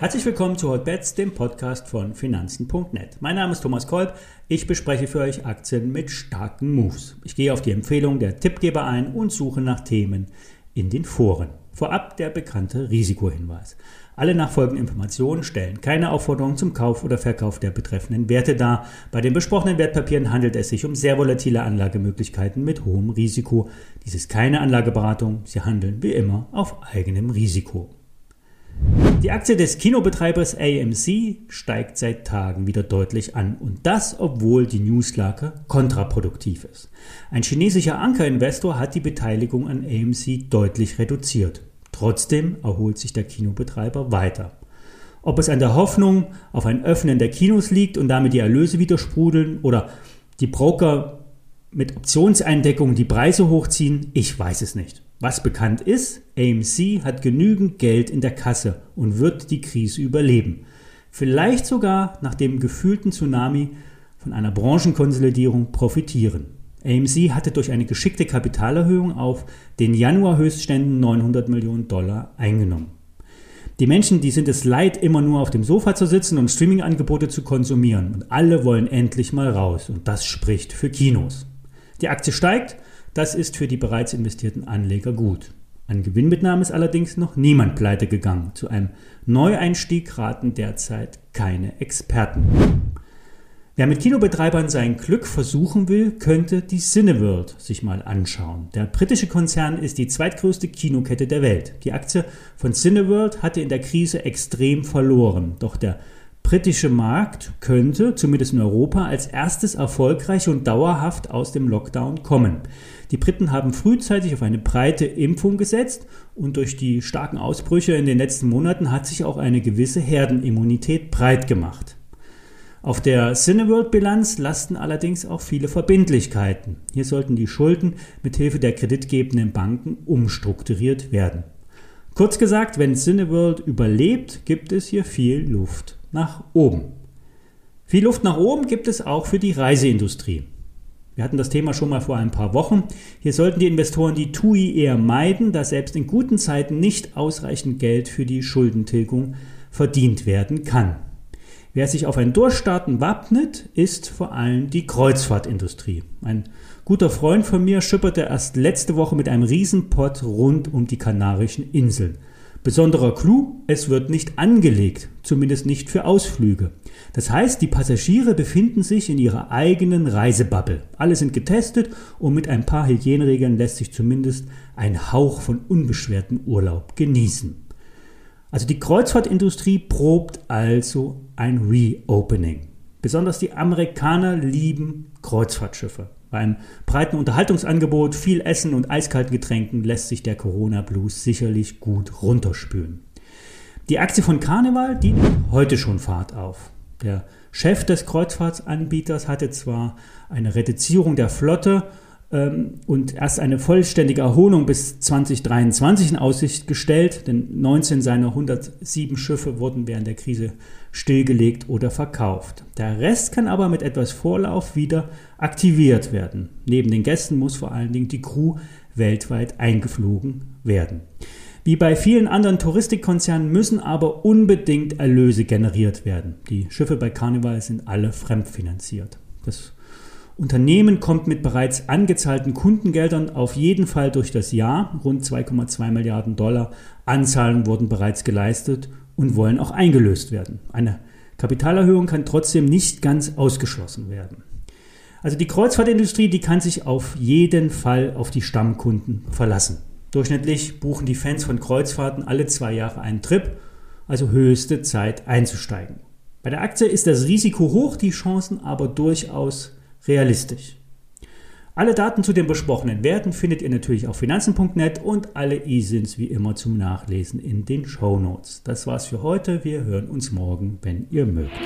Herzlich willkommen zu Hotbets, dem Podcast von Finanzen.net. Mein Name ist Thomas Kolb. Ich bespreche für euch Aktien mit starken Moves. Ich gehe auf die Empfehlung der Tippgeber ein und suche nach Themen in den Foren. Vorab der bekannte Risikohinweis. Alle nachfolgenden Informationen stellen keine Aufforderung zum Kauf oder Verkauf der betreffenden Werte dar. Bei den besprochenen Wertpapieren handelt es sich um sehr volatile Anlagemöglichkeiten mit hohem Risiko. Dies ist keine Anlageberatung. Sie handeln wie immer auf eigenem Risiko. Die Aktie des Kinobetreibers AMC steigt seit Tagen wieder deutlich an und das, obwohl die Newslage kontraproduktiv ist. Ein chinesischer Ankerinvestor hat die Beteiligung an AMC deutlich reduziert. Trotzdem erholt sich der Kinobetreiber weiter. Ob es an der Hoffnung auf ein Öffnen der Kinos liegt und damit die Erlöse wieder sprudeln oder die Broker mit Optionseindeckungen die Preise hochziehen, ich weiß es nicht. Was bekannt ist, AMC hat genügend Geld in der Kasse und wird die Krise überleben. Vielleicht sogar nach dem gefühlten Tsunami von einer Branchenkonsolidierung profitieren. AMC hatte durch eine geschickte Kapitalerhöhung auf den Januar-Höchstständen 900 Millionen Dollar eingenommen. Die Menschen, die sind es leid, immer nur auf dem Sofa zu sitzen und Streaming-Angebote zu konsumieren. Und alle wollen endlich mal raus. Und das spricht für Kinos. Die Aktie steigt das ist für die bereits investierten Anleger gut. An Gewinnmitnahme ist allerdings noch niemand pleite gegangen. Zu einem Neueinstieg raten derzeit keine Experten. Wer mit Kinobetreibern sein Glück versuchen will, könnte die Cineworld sich mal anschauen. Der britische Konzern ist die zweitgrößte Kinokette der Welt. Die Aktie von Cineworld hatte in der Krise extrem verloren, doch der britische Markt könnte, zumindest in Europa, als erstes erfolgreich und dauerhaft aus dem Lockdown kommen. Die Briten haben frühzeitig auf eine breite Impfung gesetzt und durch die starken Ausbrüche in den letzten Monaten hat sich auch eine gewisse Herdenimmunität breit gemacht. Auf der Cineworld-Bilanz lasten allerdings auch viele Verbindlichkeiten. Hier sollten die Schulden mit Hilfe der kreditgebenden Banken umstrukturiert werden. Kurz gesagt, wenn Cineworld überlebt, gibt es hier viel Luft nach oben. Viel Luft nach oben gibt es auch für die Reiseindustrie. Wir hatten das Thema schon mal vor ein paar Wochen. Hier sollten die Investoren die TUI eher meiden, da selbst in guten Zeiten nicht ausreichend Geld für die Schuldentilgung verdient werden kann. Wer sich auf ein Durchstarten wappnet, ist vor allem die Kreuzfahrtindustrie. Ein guter Freund von mir schipperte erst letzte Woche mit einem Riesenpott rund um die Kanarischen Inseln. Besonderer Clou, es wird nicht angelegt, zumindest nicht für Ausflüge. Das heißt, die Passagiere befinden sich in ihrer eigenen Reisebubble. Alle sind getestet und mit ein paar Hygieneregeln lässt sich zumindest ein Hauch von unbeschwertem Urlaub genießen. Also die Kreuzfahrtindustrie probt also ein Reopening. Besonders die Amerikaner lieben Kreuzfahrtschiffe. Beim breiten Unterhaltungsangebot, viel Essen und eiskalten Getränken lässt sich der Corona-Blues sicherlich gut runterspülen. Die Aktie von Carnival, die nimmt heute schon Fahrt auf. Der Chef des Kreuzfahrtsanbieters hatte zwar eine Reduzierung der Flotte und erst eine vollständige Erholung bis 2023 in Aussicht gestellt, denn 19 seiner 107 Schiffe wurden während der Krise stillgelegt oder verkauft. Der Rest kann aber mit etwas Vorlauf wieder aktiviert werden. Neben den Gästen muss vor allen Dingen die Crew weltweit eingeflogen werden. Wie bei vielen anderen Touristikkonzernen müssen aber unbedingt Erlöse generiert werden. Die Schiffe bei Carnival sind alle fremdfinanziert. Das Unternehmen kommt mit bereits angezahlten Kundengeldern auf jeden Fall durch das Jahr. Rund 2,2 Milliarden Dollar Anzahlungen wurden bereits geleistet und wollen auch eingelöst werden. Eine Kapitalerhöhung kann trotzdem nicht ganz ausgeschlossen werden. Also die Kreuzfahrtindustrie, die kann sich auf jeden Fall auf die Stammkunden verlassen. Durchschnittlich buchen die Fans von Kreuzfahrten alle zwei Jahre einen Trip, also höchste Zeit einzusteigen. Bei der Aktie ist das Risiko hoch, die Chancen aber durchaus realistisch. Alle Daten zu den besprochenen Werten findet ihr natürlich auf finanzen.net und alle E-Sins wie immer zum Nachlesen in den Show Notes. Das war's für heute. Wir hören uns morgen, wenn ihr mögt.